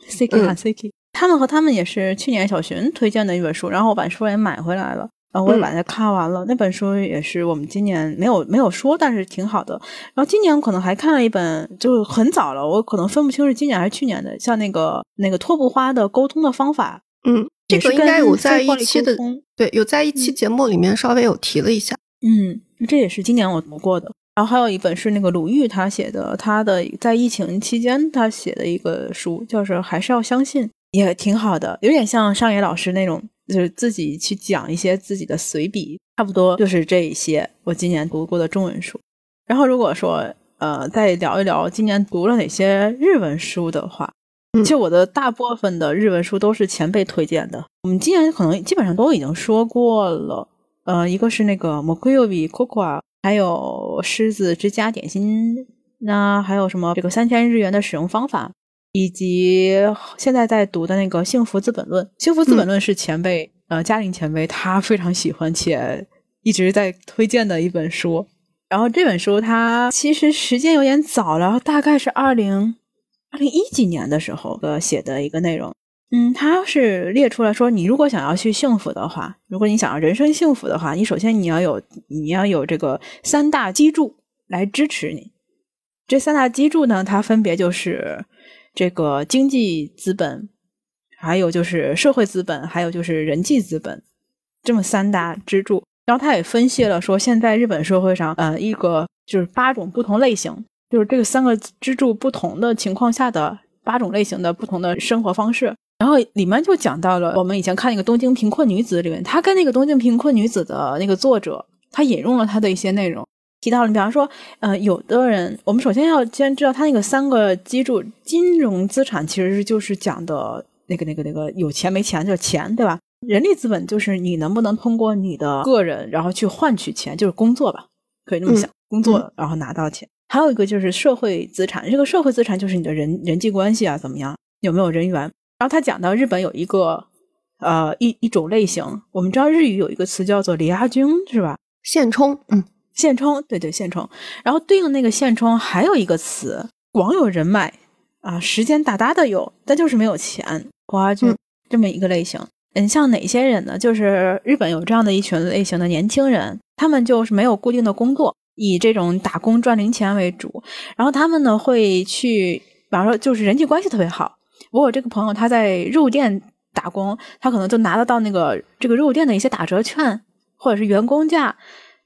Siki 喊 Siki，、他们和他们也是去年小寻推荐的一本书，然后我把书也买回来了。然后我也把它看完了，那本书也是我们今年没有没有说，但是挺好的。然后今年我可能还看了一本，就很早了，我可能分不清是今年还是去年的，像那个那个托布花的沟通的方法，嗯，这个应该跟有在一期的通对，有在一期节目里面稍微有提了一下。嗯，这也是今年我读过的。然后还有一本是那个鲁豫他写的，他的在疫情期间他写的一个书，就是还是要相信，也挺好的，有点像上野老师那种，就是自己去讲一些自己的随笔，差不多就是这一些我今年读过的中文书。然后如果说呃再聊一聊今年读了哪些日文书的话，嗯其实我的大部分的日文书都是前辈推荐的，我们今年可能基本上都已经说过了。呃，一个是那个木曜日 Cocoa，还有狮子之家点心，那还有什么这个三千日元的使用方法，以及现在在读的那个《幸福资本论》。《幸福资本论》是前辈、呃嘉玲前辈他非常喜欢且一直在推荐的一本书。然后这本书它其实时间有点早了，大概是二零二零一几年的时候的写的一个内容。嗯，它是列出来说，你如果想要去幸福的话，如果你想要人生幸福的话，你首先你要有你要有这个三大基柱来支持你。这三大基柱呢，它分别就是这个经济资本，还有就是社会资本，还有就是人际资本，这么三大支柱。然后他也分析了说，现在日本社会上，呃，一个就是八种不同类型，就是这个三个支柱不同的情况下的八种类型的不同的生活方式。然后里面就讲到了我们以前看那个《东京贫困女子》里面，他跟那个《东京贫困女子》的那个作者，他引用了他的一些内容，提到了，比方说，呃，有的人，我们首先要先知道他那个三个基柱，金融资产其实就是讲的那个那个那个有钱没钱就是钱，对吧？人力资本就是你能不能通过你的个人，然后去换取钱，就是工作吧，可以这么想，工作然后拿到钱。还有一个就是社会资产，这个社会资产就是你的人人际关系啊，怎么样，有没有人缘？然后他讲到日本有一个呃一一种类型，我们知道日语有一个词叫做“离阿军”，是吧？现充，嗯，现充，对对，现充。然后对应那个现充还有一个词，广有人脉啊，时间大大的有，但就是没有钱，哇就嗯这么一个类型。嗯，像哪些人呢？就是日本有这样的一群类型的年轻人，他们就是没有固定的工作，以这种打工赚零钱为主。然后他们呢会去，比方说就是人际关系特别好。我有这个朋友，他在肉店打工，他可能就拿得到那个这个肉店的一些打折券，或者是员工价。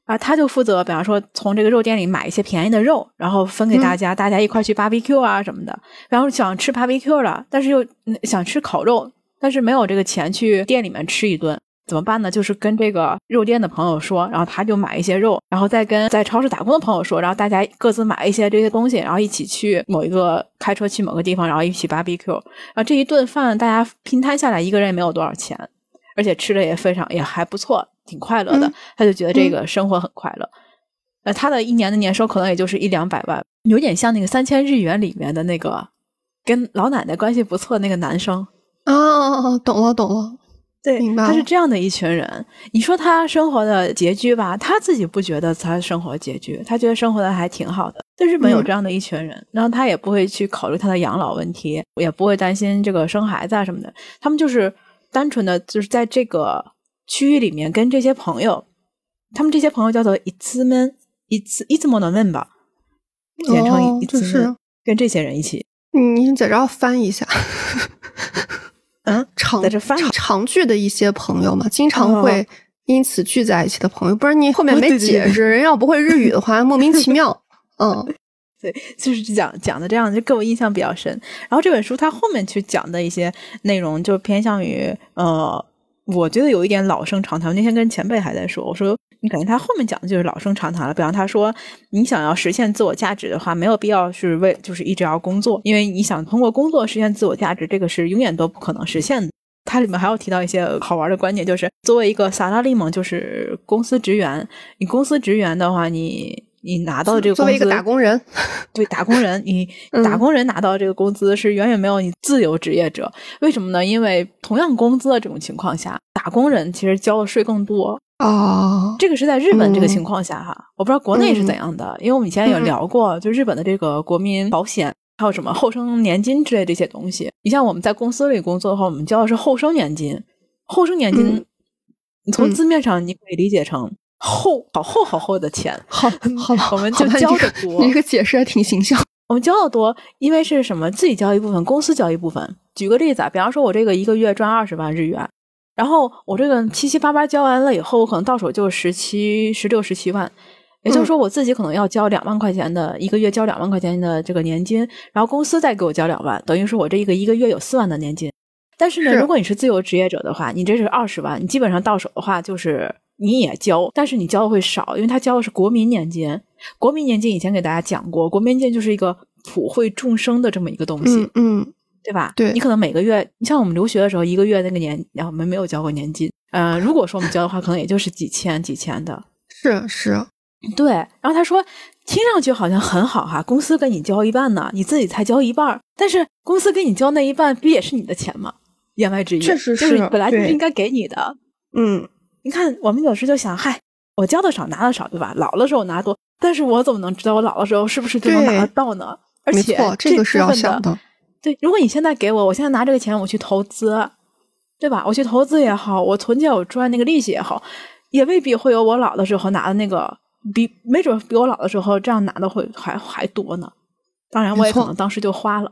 啊，他就负责，比方说从这个肉店里买一些便宜的肉，然后分给大家，大家一块去 barbecue 啊什么的。然后想吃 barbecue 了，但是又嗯想吃烤肉，但是没有这个钱去店里面吃一顿，怎么办呢？就是跟这个肉店的朋友说，然后他就买一些肉，然后再跟在超市打工的朋友说，然后大家各自买一些这些东西，然后一起去某一个开车去某个地方，然后一起 barbecue。然后这一顿饭大家拼摊下来，一个人也没有多少钱，而且吃的也非常也还不错，挺快乐的。嗯他就觉得这个生活很快乐。呃，他的一年的年收可能也就是一两百万，有点像那个三千日元里面的那个跟老奶奶关系不错的那个男生。啊，懂了懂了，对，明白他是这样的一群人。你说他生活的拮据吧，他自己不觉得他生活拮据，他觉得生活的还挺好的。在日本有嗯这样的一群人，然后他也不会去考虑他的养老问题，也不会担心这个生孩子啊什么的，他们就是单纯的就是在这个区域里面跟这些朋友，他们这些朋友叫做一次们一次一次莫能问吧，简称就是跟这些人一起，你在这翻一下，嗯，长在这翻长长聚的一些朋友嘛，经哦常会因此聚在一起的朋友，不然你后面没哦对对对解释，人要不会日语的话，莫名其妙。嗯对，就是讲讲的这样，就给我印象比较深。然后这本书它后面去讲的一些内容，就偏向于呃，我觉得有一点老生常谈。那天跟前辈还在说，我说你感觉他后面讲的就是老生常谈了。比方他说，你想要实现自我价值的话，没有必要是为就是一直要工作，因为你想通过工作实现自我价值，这个是永远都不可能实现的。它里面还有提到一些好玩的观点，就是作为一个萨拉利蒙，就是公司职员，你公司职员的话，你你拿到的这个作为一个打工人，对打工人，你 嗯打工人拿到这个工资是远远没有你自由职业者。为什么呢？因为同样工资的这种情况下，打工人其实交的税更多。哦，这个是在日本这个嗯情况下哈，我不知道国内是怎样的，因为我们以前有嗯聊过，就日本的这个国民保险。还有什么后生年金之类这些东西？你像我们在公司里工作的话，我们交的是后生年金。后生年金，嗯你从嗯字面上你可以理解成厚好厚好厚的钱，好，好吧，我们就交的多你这个解释还挺形象。我们交的多，因为是什么？自己交一部分，公司交一部分。举个例子啊，比方说我这个一个月赚二十万日元，然后我这个七七八八交完了以后，我可能到手就十七、十六、十七万。也就是说，我自己可能要交两万块钱的一个月交两万块钱的这个年金，然后公司再给我交两万，等于说我这一个一个月有四万的年金。但是呢，是如果你是自由职业者的话，你这是二十万，你基本上到手的话就是你也交，但是你交的会少，因为他交的是国民年金。国民年金以前给大家讲过，国民年金就是一个普惠众生的这么一个东西，嗯嗯，对吧？对你可能每个月，你像我们留学的时候，一个月那个年，然后我们没有交过年金。呃，如果说我们交的话，可能也就是几千几千的。是是，对，然后他说，听上去好像很好哈，公司给你交一半呢，你自己才交一半，但是公司给你交那一半，不也是你的钱吗？言外之意，确实就是本来就是应该给你的。嗯，你看，我们有时就想，嗨，我交的少，拿的少，对吧？老的时候拿多，但是我怎么能知道我老的时候是不是就能拿得到呢？而且没错，这个是要想的。对，如果你现在给我，我现在拿这个钱我去投资，对吧？我去投资也好，我存起来我赚那个利息也好，也未必会有我老的时候拿的那个比，没准比我老的时候这样拿的会还还多呢。当然，我也可能当时就花了。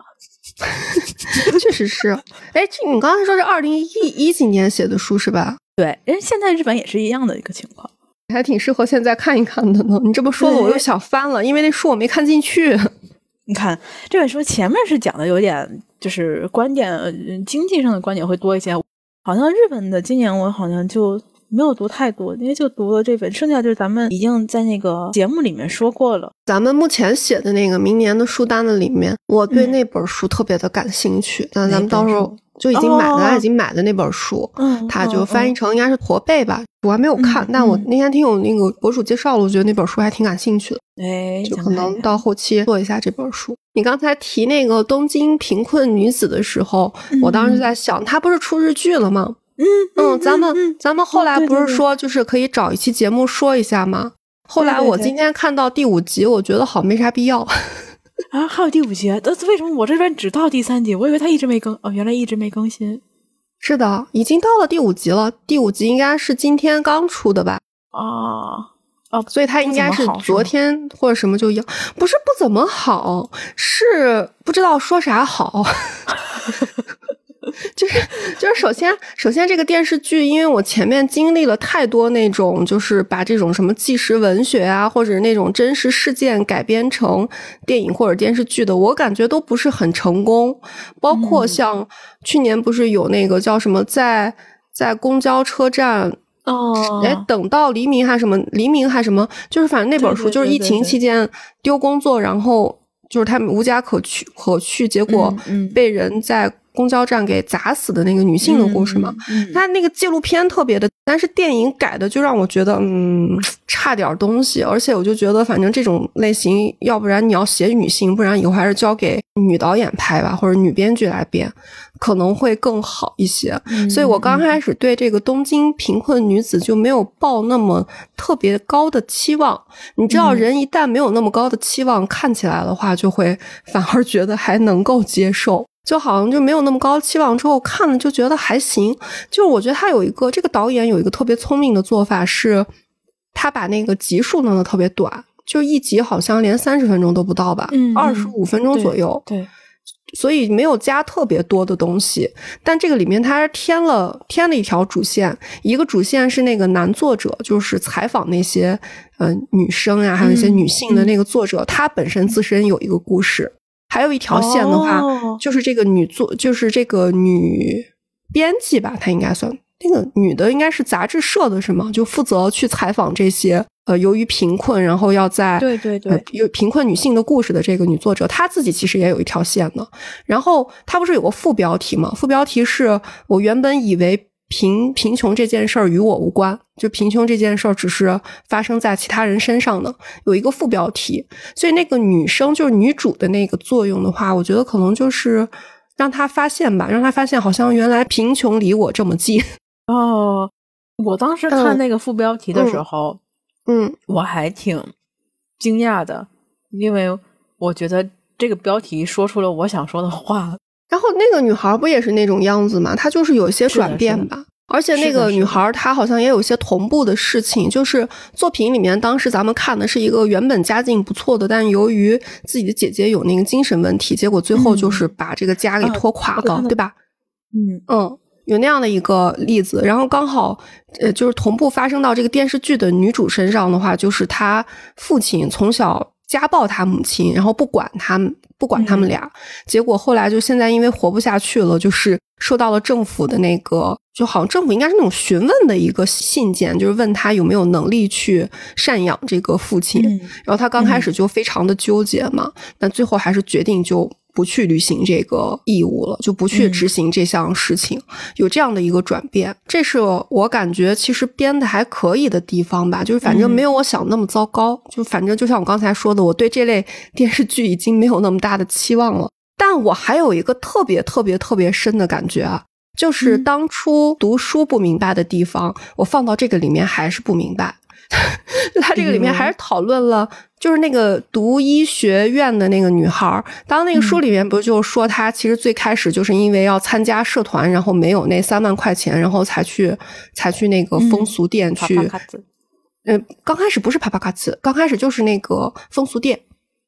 确实是。哎，这你刚才说是二零一一几年写的书是吧？对，人现在日本也是一样的一个情况。还挺适合现在看一看的呢。你这么说的，我又想翻了，因为那书我没看进去。你看这本书前面是讲的有点就是观点，呃经济上的观点会多一些。好像日本的今年我好像就没有读太多，因为就读了这本，剩下就是咱们已经在那个节目里面说过了。咱们目前写的那个明年的书单的里面，我对嗯那本书特别的感兴趣。那咱们到时候就已经买了，已经买的那本书，嗯它就翻译成应该是驼背吧，我还没有看嗯，但我嗯那天听有那个博主介绍了，我觉得那本书还挺感兴趣的，哎，就可能到后期做一下这本书。你刚才提那个东京贫困女子的时候，我当时就在想，她不是出日剧了吗？嗯嗯，咱们嗯咱们后来不是说就是可以找一期节目说一下吗？后来我今天看到第五集，我觉得好没啥必要。啊，还有第五集，但是为什么我这边只到第三集？我以为他一直没更，哦，原来一直没更新是的，已经到了第五集了，第五集应该是今天刚出的吧？啊哦，所以它应该是昨天或者什么就有，不是不怎么好，是不知道说啥好。就是就是，首先首先这个电视剧，因为我前面经历了太多那种，就是把这种什么纪实文学啊，或者那种真实事件改编成电影或者电视剧的，我感觉都不是很成功。包括嗯像去年不是有那个叫什么，在在公交车站哦，哎，等到黎明还是什么黎明还是什么，就是反正那本书就是疫情期间丢工作，然后就是他们无家可去可去，结果被人在公交站给砸死的那个女性的故事嘛。嗯，它那个纪录片特别的，但是电影改的就让我觉得，嗯，差点东西。而且我就觉得，反正这种类型，要不然你要写女性，不然以后还是交给女导演拍吧，或者女编剧来编，可能会更好一些。嗯所以我刚开始对这个东京贫困女子就没有抱那么特别高的期望。你知道，嗯人一旦没有那么高的期望，看起来的话，就会反而觉得还能够接受。就好像就没有那么高期望，之后看了就觉得还行。就是我觉得他有一个这个导演有一个特别聪明的做法是，他把那个集数弄得特别短，就一集好像连三十分钟都不到吧，嗯嗯。二十五分钟左右。对，所以没有加特别多的东西，但这个里面它添了添了一条主线，一个主线是那个男作者，就是采访那些呃女生呀、还有一些嗯女性的那个作者，他本身自身有一个故事，还有一条线的话，哦就是这个女作，就是这个女编辑吧，她应该算那个女的应该是杂志社的是吗？就负责去采访这些呃由于贫困，然后要在对对对呃有贫困女性的故事的这个女作者，她自己其实也有一条线的。然后她不是有个副标题吗？副标题是我原本以为贫贫穷这件事儿与我无关，就贫穷这件事儿只是发生在其他人身上的，有一个副标题。所以那个女生就是女主的那个作用的话，我觉得可能就是让她发现吧，让她发现好像原来贫穷离我这么近。哦，我当时看嗯那个副标题的时候，嗯我还挺惊讶的，因为我觉得这个标题说出了我想说的话。然后那个女孩不也是那种样子嘛？她就是有一些转变吧。而且那个女孩她好像也有一些同步的事情，就是作品里面当时咱们看的是一个原本家境不错的，但由于自己的姐姐有那个精神问题，结果最后就是把这个家给啊拖垮了，对吧？嗯嗯，有那样的一个例子，然后刚好呃，就是同步发生到这个电视剧的女主身上的话，就是她父亲从小家暴她母亲，然后不管他们，不管他们俩，结果后来就现在因为活不下去了，就是受到了政府的那个，就好像政府应该是那种询问的一个信件，就是问他有没有能力去赡养这个父亲，嗯。然后他刚开始就非常的纠结嘛，但最后还是决定就不去履行这个义务了，就不去嗯执行这项事情，有这样的一个转变，这是我感觉其实编的还可以的地方吧，就是反正没有我想那么糟糕，就反正就像我刚才说的，我对这类 电视剧已经没有那么大的期望了，但我还有一个特别特别特别深的感觉啊。就是嗯当初读书不明白的地方，我放到这个里面还是不明白。就 他这个里面还是讨论了，就是那个读医学院的那个女孩儿，当那个书里面不就说她其实最开始就是因为要参加社团，然后没有那三万块钱，然后才去才去那个风俗店去。嗯，刚开始不是啪啪卡茨，刚开始就是那个风俗店。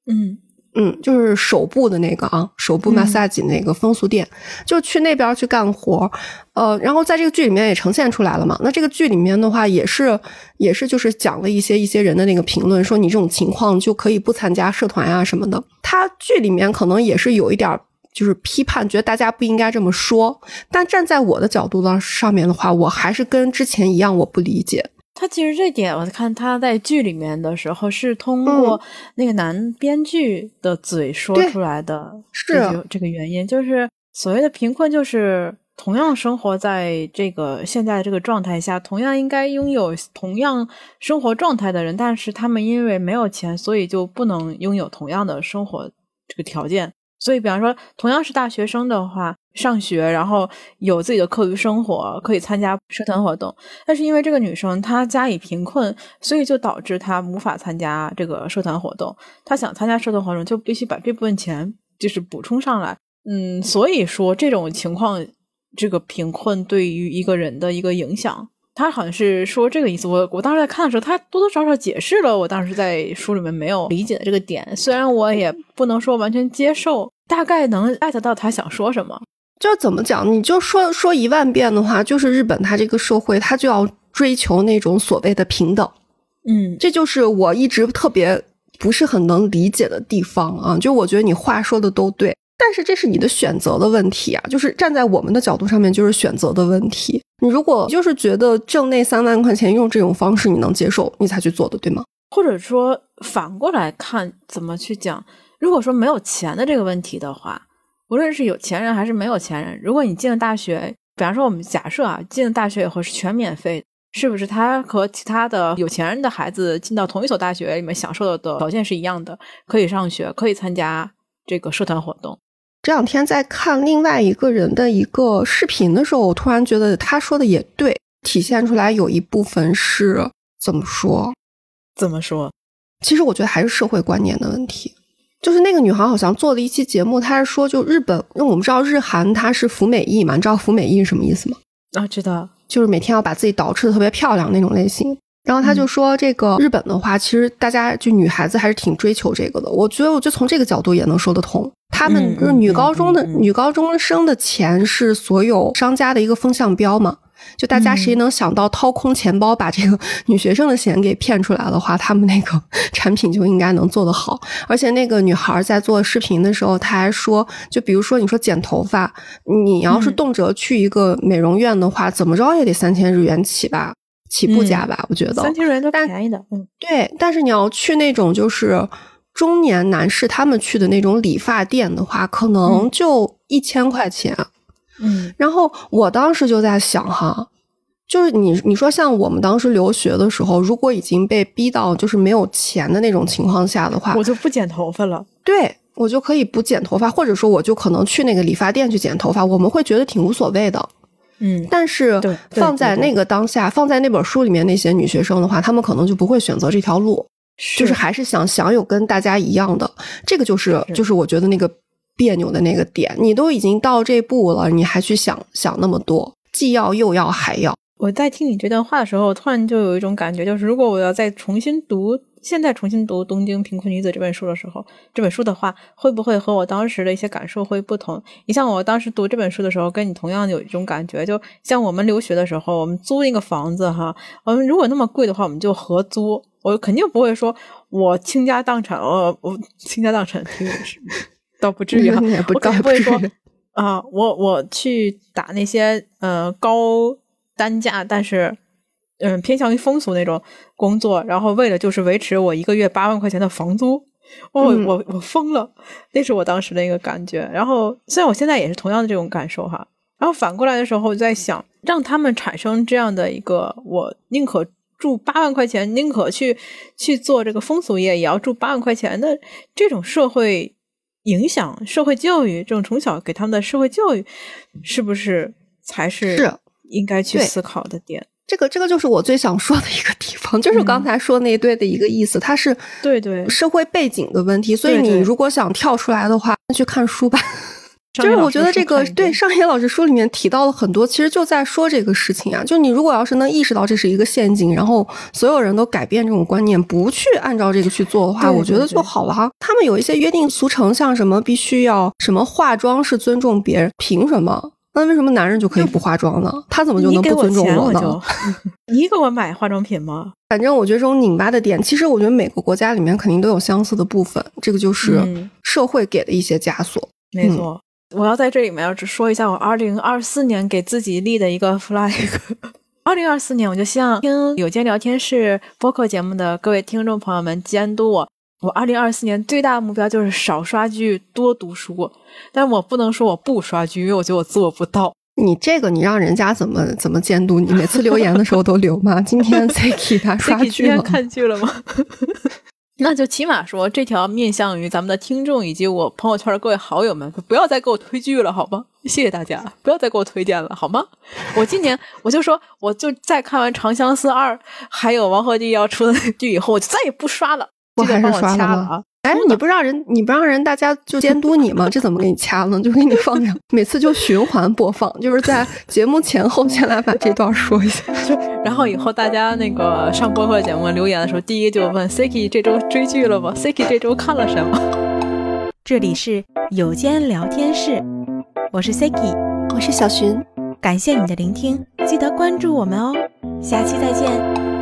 嗯嗯，就是手部的那个啊，手部嗯 massage 那个风俗店，就去那边去干活，呃，然后在这个剧里面也呈现出来了嘛。那这个剧里面的话，也是也是就是讲了一些一些人的那个评论，说你这种情况就可以不参加社团啊什么的。他剧里面可能也是有一点儿就是批判，觉得大家不应该这么说。但站在我的角度的上面的话，我还是跟之前一样，我不理解。他其实这点，我看他在剧里面的时候是通过那个男编剧的嘴说出来的，是这个原因，就是所谓的贫困，就是同样生活在这个现在的这个状态下，同样应该拥有同样生活状态的人，但是他们因为没有钱，所以就不能拥有同样的生活这个条件。所以，比方说，同样是大学生的话，上学，然后有自己的课余生活，可以参加社团活动。但是因为这个女生她家里贫困，所以就导致她无法参加这个社团活动。她想参加社团活动，就必须把这部分钱就是补充上来。嗯，所以说这种情况，这个贫困对于一个人的一个影响，他好像是说这个意思。我我当时在看的时候，他多多少少解释了我当时在书里面没有理解的这个点。虽然我也不能说完全接受，大概能艾特到他想说什么。就怎么讲，你就说说一万遍的话，就是日本它这个社会，它就要追求那种所谓的平等，嗯这就是我一直特别不是很能理解的地方啊。就我觉得你话说的都对，但是这是你的选择的问题啊，就是站在我们的角度上面，就是选择的问题。你如果就是觉得挣那三万块钱用这种方式你能接受，你才去做的，对吗？或者说反过来看，怎么去讲？如果说没有钱的这个问题的话，无论是有钱人还是没有钱人，如果你进了大学，比方说我们假设啊，进了大学以后是全免费，是不是他和其他的有钱人的孩子进到同一所大学里面享受的条件是一样的？可以上学，可以参加这个社团活动。这两天在看另外一个人的一个视频的时候，我突然觉得他说的也对，体现出来有一部分是怎么说？怎么说？其实我觉得还是社会观念的问题。就是那个女孩好像做了一期节目，她是说，就日本，因为我们知道日韩它是服美役嘛，你知道服美役是什么意思吗？啊，知道，就是每天要把自己捯饬的特别漂亮那种类型。然后他就说，这个日本的话，其实大家就女孩子还是挺追求这个的。我觉得，我就从这个角度也能说得通。他们就是女高中的女高中生的钱是所有商家的一个风向标嘛。就大家谁能想到掏空钱包把这个女学生的钱给骗出来的话，他们那个 产品就应该能做得好。而且那个女孩在做视频的时候，她还说，就比如说你说剪头发，你要是动辄去一个美容院的话，怎么着也得三千日元起吧，起步价吧，我觉得三千日元都便宜的。嗯，对。但是你要去那种就是中年男士他们去的那种理发店的话，可能就一千块钱。嗯，然后我当时就在想哈，就是你你说像我们当时留学的时候，如果已经被逼到就是没有钱的那种情况下的话，我就不剪头发了。对我就可以不剪头发，或者说我就可能去那个理发店去剪头发，我们会觉得挺无所谓的。嗯，但是放在那个当下，放在那本书里面那些女学生的话，她们可能就不会选择这条路，就是还是想享有跟大家一样的。这个就是就是我觉得那个。别扭的那个点，你都已经到这步了，你还去想想那么多，既要又要还要。我在听你这段话的时候，突然就有一种感觉，就是如果我要再重新读，现在重新读《东京贫困女子》这本书的时候，这本书的话，会不会和我当时的一些感受会不同？你像我当时读这本书的时候，跟你同样有一种感觉，就像我们留学的时候，我们租一个房子哈，我们如果那么贵的话，我们就合租，我肯定不会说我倾家荡产，我我倾家荡产，倒不至于哈，我不会说啊，我我去打那些呃高单价，但是嗯偏向于风俗那种工作，然后为了就是维持我一个月八万块钱的房租，我我我疯了，那是我当时的一个感觉。然后虽然我现在也是同样的这种感受哈，然后反过来的时候我在想，让他们产生这样的一个，我宁可住八万块钱，宁可去去做这个风俗业，也要住八万块钱的这种社会。影响社会教育，这种从小给他们的社会教育，是不是才是是应该去思考的点？这个这个就是我最想说的一个地方，就是刚才说那一堆的一个意思，它是对对社会背景的问题。所以你如果想跳出来的话，那去看书吧。就是我觉得这个对上野老师书里面提到了很多，其实就在说这个事情啊。就你如果要是能意识到这是一个陷阱，然后所有人都改变这种观念，不去按照这个去做的话，我觉得就好了哈。他们有一些约定俗成，像什么必须要什么化妆是尊重别人，凭什么？那为什么男人就可以不化妆呢？他怎么就能不尊重我呢？你给我买化妆品吗？反正我觉得这种拧巴的点，其实我觉得每个国家里面肯定都有相似的部分，这个就是社会给的一些枷锁。没错。我要在这里面要只说一下我二零二四年给自己立的一个 flag。二零二四年，我就希望听有间聊天室播客节目的各位听众朋友们监督我。我二零二四年最大的目标就是少刷剧，多读书。但我不能说我不刷剧，因为我觉得我做不到。你这个，你让人家怎么怎么监督你？每次留言的时候都留吗？今天 Siki 他刷剧今天看剧了吗？那就起码说，这条面向于咱们的听众以及我朋友圈的各位好友们，不要再给我推剧了，好吗？谢谢大家，不要再给我推荐了，好吗？我今年我就说，我就再看完《长相思二》还有王鹤棣要出的剧以后，我就再也不刷了。我还是刷了啊。哎，你不让人，你不让人大家就监督你吗？这怎么给你掐呢？就给你放着，每次就循环播放，就是在节目前后先来把这段说一下，就然后以后大家那个上播客节目留言的时候，第一就问 Siki 这周追剧了吗？Siki 这周看了什么？这里是有间聊天室，我是 Siki，我是小寻，感谢你的聆听，记得关注我们哦，下期再见。